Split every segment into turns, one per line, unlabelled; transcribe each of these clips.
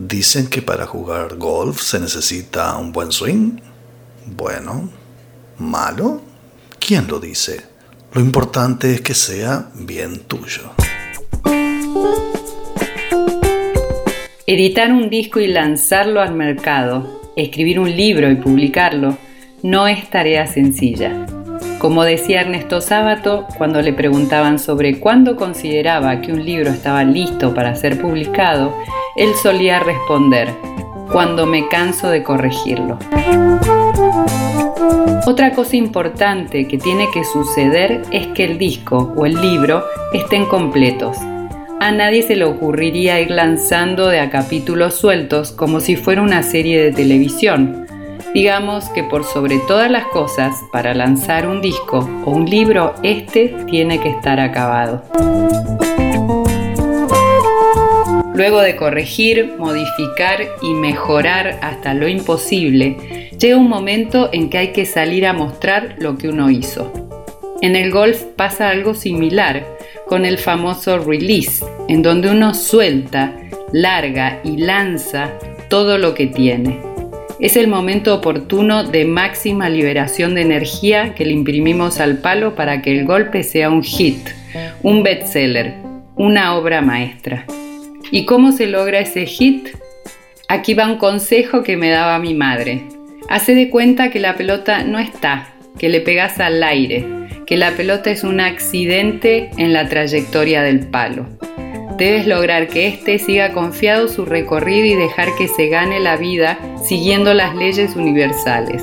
Dicen que para jugar golf se necesita un buen swing. Bueno, malo. ¿Quién lo dice? Lo importante es que sea bien tuyo.
Editar un disco y lanzarlo al mercado, escribir un libro y publicarlo, no es tarea sencilla. Como decía Ernesto Sábato, cuando le preguntaban sobre cuándo consideraba que un libro estaba listo para ser publicado, él solía responder, cuando me canso de corregirlo. Otra cosa importante que tiene que suceder es que el disco o el libro estén completos. A nadie se le ocurriría ir lanzando de a capítulos sueltos como si fuera una serie de televisión Digamos que por sobre todas las cosas, para lanzar un disco o un libro, este tiene que estar acabado. Luego de corregir, modificar y mejorar hasta lo imposible, llega un momento en que hay que salir a mostrar lo que uno hizo. En el golf pasa algo similar con el famoso release, en donde uno suelta, larga y lanza todo lo que tiene. Es el momento oportuno de máxima liberación de energía que le imprimimos al palo para que el golpe sea un hit, un bestseller, una obra maestra. ¿Y cómo se logra ese hit? Aquí va un consejo que me daba mi madre. Hace de cuenta que la pelota no está, que le pegas al aire, que la pelota es un accidente en la trayectoria del palo. Debes lograr que éste siga confiado su recorrido y dejar que se gane la vida siguiendo las leyes universales.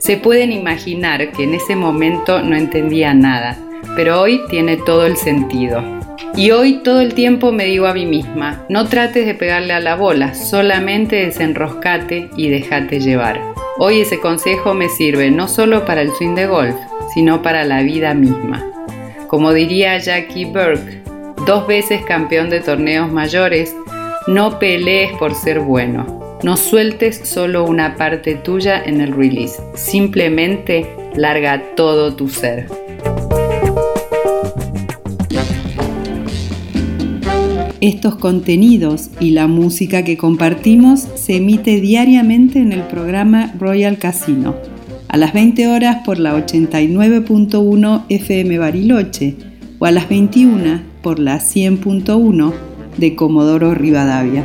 Se pueden imaginar que en ese momento no entendía nada, pero hoy tiene todo el sentido. Y hoy todo el tiempo me digo a mí misma, no trates de pegarle a la bola, solamente desenroscate y déjate llevar. Hoy ese consejo me sirve no solo para el swing de golf, sino para la vida misma. Como diría Jackie Burke, dos veces campeón de torneos mayores, no pelees por ser bueno. No sueltes solo una parte tuya en el release. Simplemente larga todo tu ser. Estos contenidos y la música que compartimos se emite diariamente en el programa Royal Casino a las 20 horas por la 89.1 FM Bariloche o a las 21 por la 100.1 de Comodoro Rivadavia.